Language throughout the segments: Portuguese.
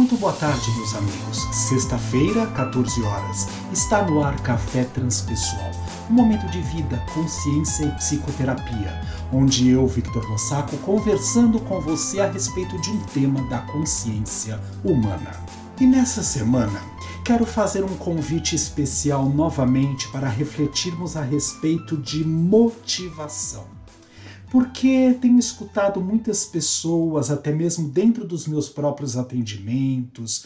Muito boa tarde, meus amigos. Sexta-feira, 14 horas. Está no ar Café Transpessoal, um momento de vida, consciência e psicoterapia, onde eu, Victor Lossaco, conversando com você a respeito de um tema da consciência humana. E nessa semana, quero fazer um convite especial novamente para refletirmos a respeito de motivação porque tenho escutado muitas pessoas, até mesmo dentro dos meus próprios atendimentos,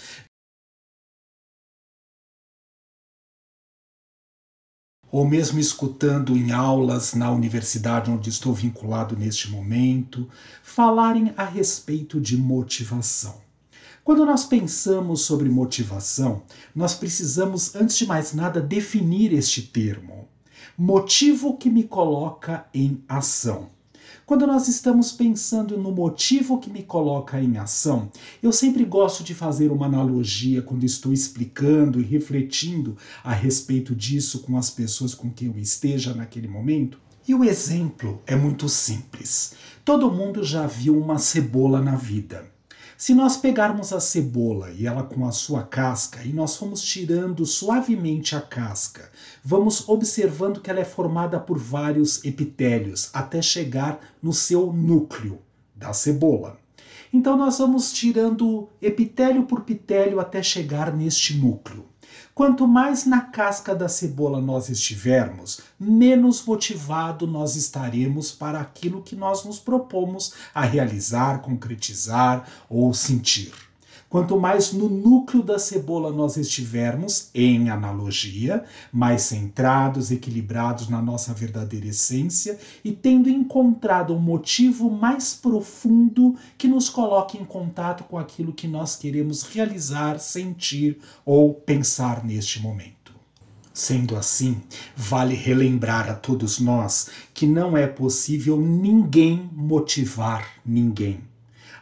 ou mesmo escutando em aulas na universidade onde estou vinculado neste momento, falarem a respeito de motivação. Quando nós pensamos sobre motivação, nós precisamos, antes de mais nada, definir este termo. Motivo que me coloca em ação. Quando nós estamos pensando no motivo que me coloca em ação, eu sempre gosto de fazer uma analogia quando estou explicando e refletindo a respeito disso com as pessoas com quem eu esteja naquele momento. E o exemplo é muito simples. Todo mundo já viu uma cebola na vida. Se nós pegarmos a cebola e ela com a sua casca e nós formos tirando suavemente a casca, vamos observando que ela é formada por vários epitélios até chegar no seu núcleo da cebola. Então nós vamos tirando epitélio por epitélio até chegar neste núcleo. Quanto mais na casca da cebola nós estivermos, menos motivado nós estaremos para aquilo que nós nos propomos a realizar, concretizar ou sentir. Quanto mais no núcleo da cebola nós estivermos, em analogia, mais centrados, equilibrados na nossa verdadeira essência e tendo encontrado um motivo mais profundo que nos coloque em contato com aquilo que nós queremos realizar, sentir ou pensar neste momento. Sendo assim, vale relembrar a todos nós que não é possível ninguém motivar ninguém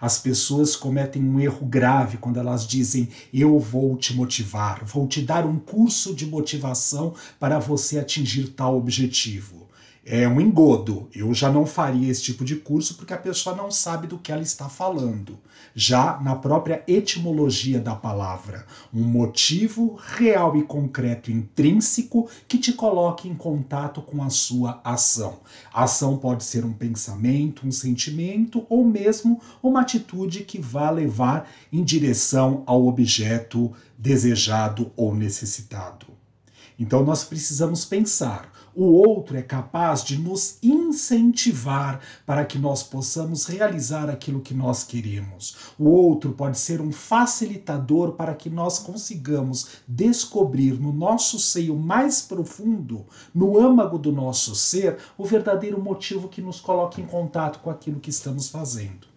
as pessoas cometem um erro grave quando elas dizem: Eu vou te motivar, vou te dar um curso de motivação para você atingir tal objetivo é um engodo. Eu já não faria esse tipo de curso porque a pessoa não sabe do que ela está falando. Já na própria etimologia da palavra, um motivo real e concreto intrínseco que te coloque em contato com a sua ação. A ação pode ser um pensamento, um sentimento ou mesmo uma atitude que vá levar em direção ao objeto desejado ou necessitado. Então nós precisamos pensar o outro é capaz de nos incentivar para que nós possamos realizar aquilo que nós queremos. O outro pode ser um facilitador para que nós consigamos descobrir no nosso seio mais profundo, no âmago do nosso ser, o verdadeiro motivo que nos coloca em contato com aquilo que estamos fazendo.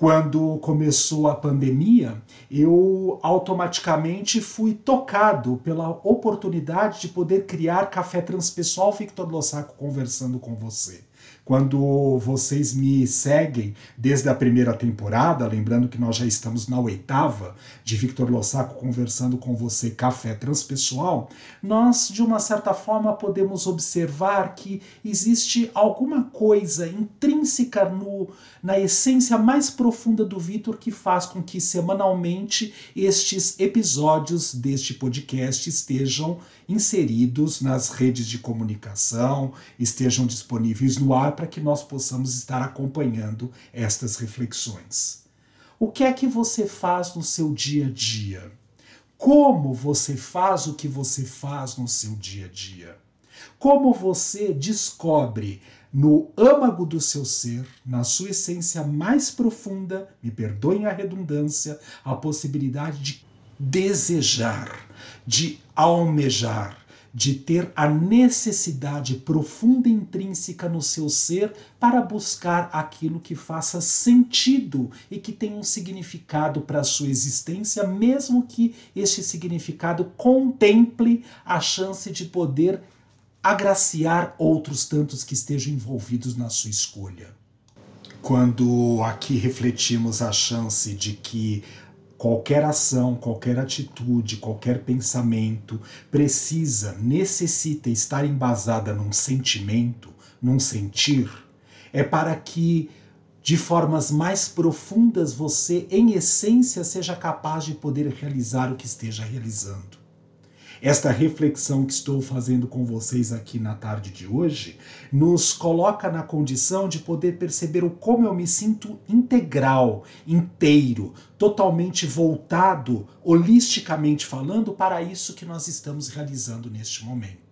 Quando começou a pandemia, eu automaticamente fui tocado pela oportunidade de poder criar Café Transpessoal Victor Lossaco conversando com você quando vocês me seguem desde a primeira temporada, lembrando que nós já estamos na oitava de Victor Lossaco conversando com você, Café Transpessoal, nós, de uma certa forma, podemos observar que existe alguma coisa intrínseca no, na essência mais profunda do Victor que faz com que semanalmente estes episódios deste podcast estejam inseridos nas redes de comunicação, estejam disponíveis no ar para que nós possamos estar acompanhando estas reflexões. O que é que você faz no seu dia a dia? Como você faz o que você faz no seu dia a dia? Como você descobre no âmago do seu ser, na sua essência mais profunda, me perdoem a redundância, a possibilidade de desejar, de almejar, de ter a necessidade profunda e intrínseca no seu ser para buscar aquilo que faça sentido e que tenha um significado para a sua existência, mesmo que este significado contemple a chance de poder agraciar outros tantos que estejam envolvidos na sua escolha. Quando aqui refletimos a chance de que Qualquer ação, qualquer atitude, qualquer pensamento precisa, necessita estar embasada num sentimento, num sentir, é para que de formas mais profundas você, em essência, seja capaz de poder realizar o que esteja realizando. Esta reflexão que estou fazendo com vocês aqui na tarde de hoje nos coloca na condição de poder perceber o como eu me sinto integral, inteiro, totalmente voltado, holisticamente falando, para isso que nós estamos realizando neste momento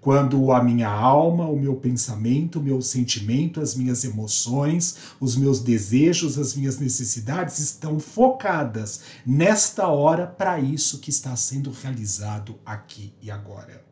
quando a minha alma, o meu pensamento, o meu sentimento, as minhas emoções, os meus desejos, as minhas necessidades estão focadas nesta hora para isso que está sendo realizado aqui e agora.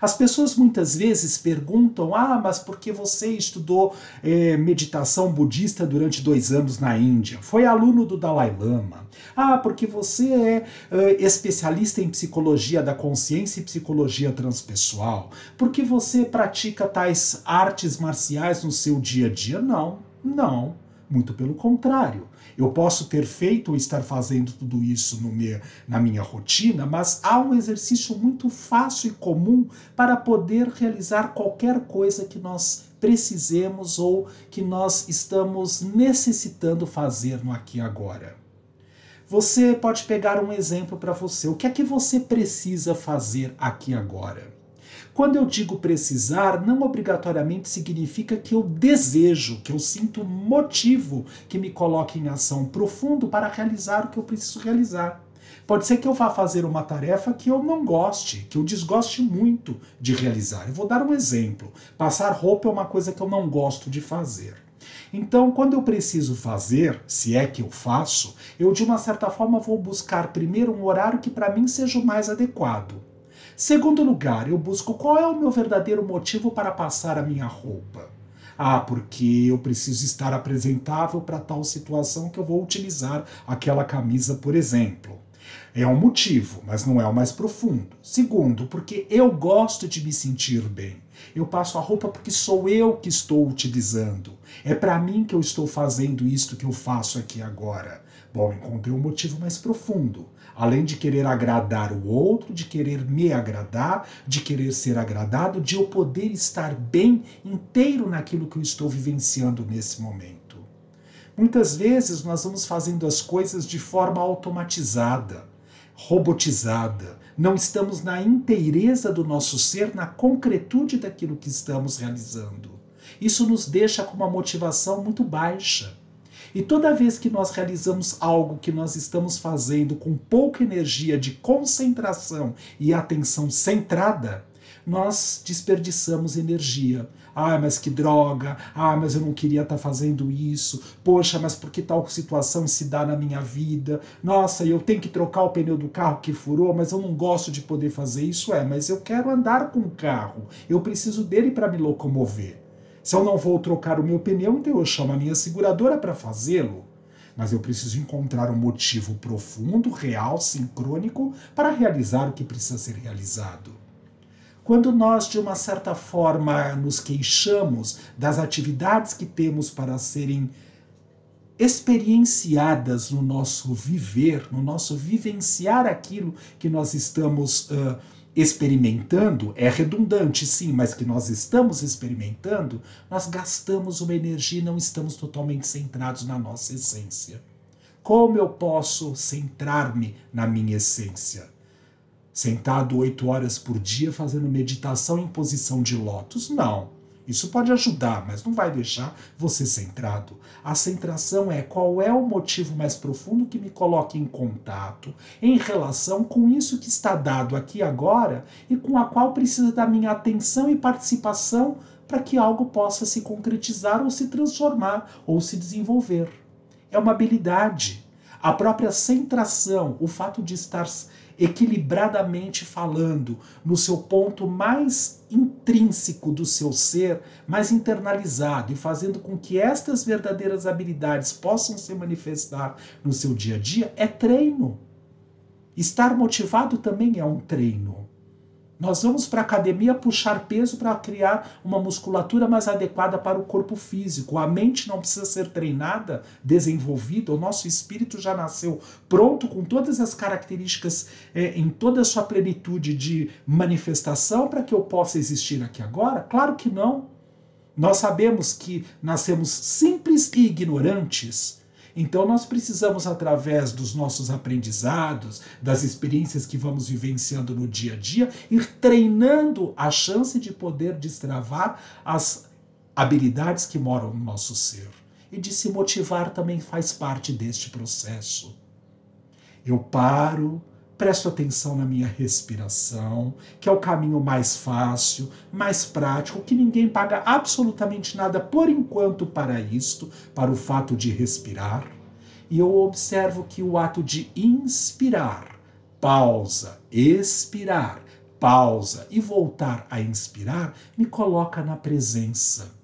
As pessoas muitas vezes perguntam: ah, mas por que você estudou é, meditação budista durante dois anos na Índia? Foi aluno do Dalai Lama. Ah, porque você é, é especialista em psicologia da consciência e psicologia transpessoal. Porque você pratica tais artes marciais no seu dia a dia? Não, não. Muito pelo contrário. Eu posso ter feito ou estar fazendo tudo isso meu, na minha rotina, mas há um exercício muito fácil e comum para poder realizar qualquer coisa que nós precisemos ou que nós estamos necessitando fazer no aqui e agora. Você pode pegar um exemplo para você. O que é que você precisa fazer aqui agora? Quando eu digo precisar, não obrigatoriamente significa que eu desejo, que eu sinto motivo que me coloque em ação profundo para realizar o que eu preciso realizar. Pode ser que eu vá fazer uma tarefa que eu não goste, que eu desgoste muito de realizar. Eu vou dar um exemplo. Passar roupa é uma coisa que eu não gosto de fazer. Então, quando eu preciso fazer, se é que eu faço, eu de uma certa forma vou buscar primeiro um horário que para mim seja o mais adequado. Segundo lugar, eu busco qual é o meu verdadeiro motivo para passar a minha roupa. Ah, porque eu preciso estar apresentável para tal situação que eu vou utilizar aquela camisa, por exemplo. É um motivo, mas não é o mais profundo. Segundo, porque eu gosto de me sentir bem. Eu passo a roupa porque sou eu que estou utilizando. É para mim que eu estou fazendo isto que eu faço aqui agora. Bom, encontrei um motivo mais profundo. Além de querer agradar o outro, de querer me agradar, de querer ser agradado, de eu poder estar bem inteiro naquilo que eu estou vivenciando nesse momento. Muitas vezes nós vamos fazendo as coisas de forma automatizada, robotizada. Não estamos na inteireza do nosso ser, na concretude daquilo que estamos realizando. Isso nos deixa com uma motivação muito baixa. E toda vez que nós realizamos algo que nós estamos fazendo com pouca energia de concentração e atenção centrada, nós desperdiçamos energia. Ah, mas que droga! Ah, mas eu não queria estar tá fazendo isso. Poxa, mas por que tal situação se dá na minha vida? Nossa, eu tenho que trocar o pneu do carro que furou, mas eu não gosto de poder fazer isso. É, mas eu quero andar com o carro. Eu preciso dele para me locomover. Se eu não vou trocar o meu pneu, então eu chamo a minha seguradora para fazê-lo. Mas eu preciso encontrar um motivo profundo, real, sincrônico para realizar o que precisa ser realizado. Quando nós, de uma certa forma, nos queixamos das atividades que temos para serem experienciadas no nosso viver, no nosso vivenciar aquilo que nós estamos uh, experimentando, é redundante sim, mas que nós estamos experimentando, nós gastamos uma energia e não estamos totalmente centrados na nossa essência. Como eu posso centrar-me na minha essência? Sentado oito horas por dia fazendo meditação em posição de lótus? Não. Isso pode ajudar, mas não vai deixar você centrado. A centração é qual é o motivo mais profundo que me coloca em contato em relação com isso que está dado aqui agora e com a qual precisa da minha atenção e participação para que algo possa se concretizar ou se transformar ou se desenvolver. É uma habilidade. A própria centração, o fato de estar equilibradamente falando, no seu ponto mais intrínseco do seu ser, mais internalizado e fazendo com que estas verdadeiras habilidades possam se manifestar no seu dia a dia, é treino. Estar motivado também é um treino. Nós vamos para a academia puxar peso para criar uma musculatura mais adequada para o corpo físico. A mente não precisa ser treinada, desenvolvida, o nosso espírito já nasceu pronto com todas as características é, em toda a sua plenitude de manifestação para que eu possa existir aqui agora? Claro que não. Nós sabemos que nascemos simples e ignorantes. Então, nós precisamos, através dos nossos aprendizados, das experiências que vamos vivenciando no dia a dia, ir treinando a chance de poder destravar as habilidades que moram no nosso ser. E de se motivar também faz parte deste processo. Eu paro, presto atenção na minha respiração, que é o caminho mais fácil, mais prático, que ninguém paga absolutamente nada por enquanto para isto, para o fato de respirar. E eu observo que o ato de inspirar, pausa, expirar, pausa e voltar a inspirar me coloca na presença,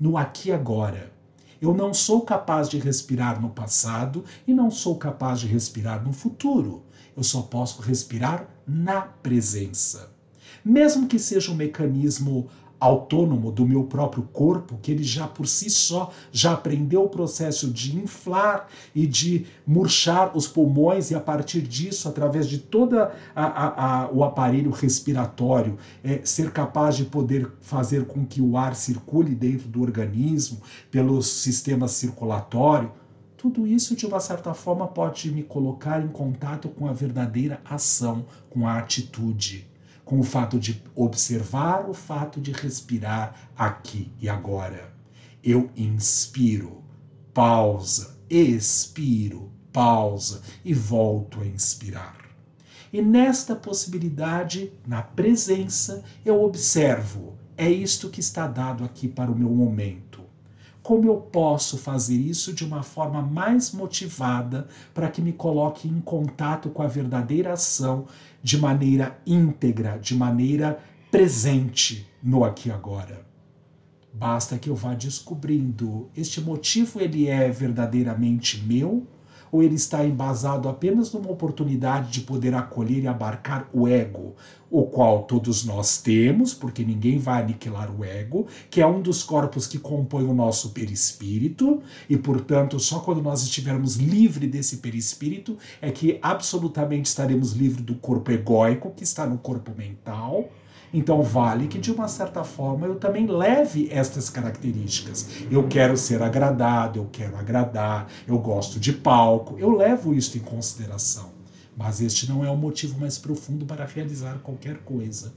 no aqui e agora. Eu não sou capaz de respirar no passado e não sou capaz de respirar no futuro eu só posso respirar na presença. Mesmo que seja um mecanismo autônomo do meu próprio corpo, que ele já por si só já aprendeu o processo de inflar e de murchar os pulmões e a partir disso, através de todo o aparelho respiratório, é, ser capaz de poder fazer com que o ar circule dentro do organismo pelo sistema circulatório, tudo isso, de uma certa forma, pode me colocar em contato com a verdadeira ação, com a atitude, com o fato de observar o fato de respirar aqui e agora. Eu inspiro, pausa, expiro, pausa e volto a inspirar. E nesta possibilidade, na presença, eu observo. É isto que está dado aqui para o meu momento como eu posso fazer isso de uma forma mais motivada para que me coloque em contato com a verdadeira ação de maneira íntegra, de maneira presente no aqui e agora. Basta que eu vá descobrindo este motivo ele é verdadeiramente meu ou ele está embasado apenas numa oportunidade de poder acolher e abarcar o ego, o qual todos nós temos, porque ninguém vai aniquilar o ego, que é um dos corpos que compõe o nosso perispírito, e portanto, só quando nós estivermos livres desse perispírito é que absolutamente estaremos livres do corpo egóico, que está no corpo mental então vale que de uma certa forma eu também leve estas características. Eu quero ser agradado, eu quero agradar, eu gosto de palco, eu levo isso em consideração. Mas este não é o motivo mais profundo para realizar qualquer coisa.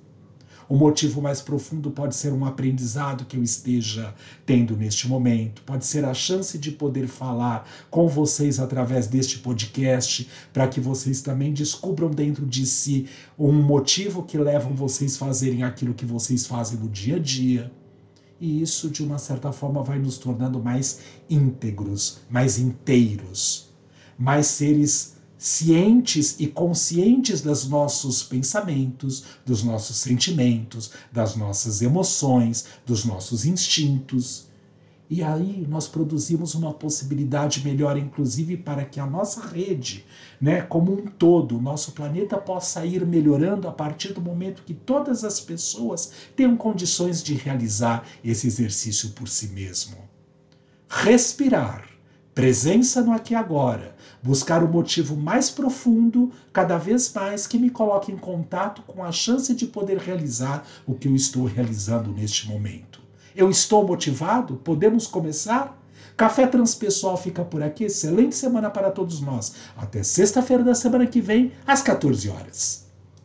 O motivo mais profundo pode ser um aprendizado que eu esteja tendo neste momento, pode ser a chance de poder falar com vocês através deste podcast, para que vocês também descubram dentro de si um motivo que levam vocês a fazerem aquilo que vocês fazem no dia a dia. E isso, de uma certa forma, vai nos tornando mais íntegros, mais inteiros, mais seres cientes e conscientes dos nossos pensamentos, dos nossos sentimentos, das nossas emoções, dos nossos instintos. E aí nós produzimos uma possibilidade melhor, inclusive, para que a nossa rede, né, como um todo, o nosso planeta possa ir melhorando a partir do momento que todas as pessoas tenham condições de realizar esse exercício por si mesmo. Respirar, presença no aqui e agora, buscar o motivo mais profundo, cada vez mais que me coloque em contato com a chance de poder realizar o que eu estou realizando neste momento. Eu estou motivado? Podemos começar? Café Transpessoal fica por aqui. Excelente semana para todos nós. Até sexta-feira da semana que vem, às 14 horas.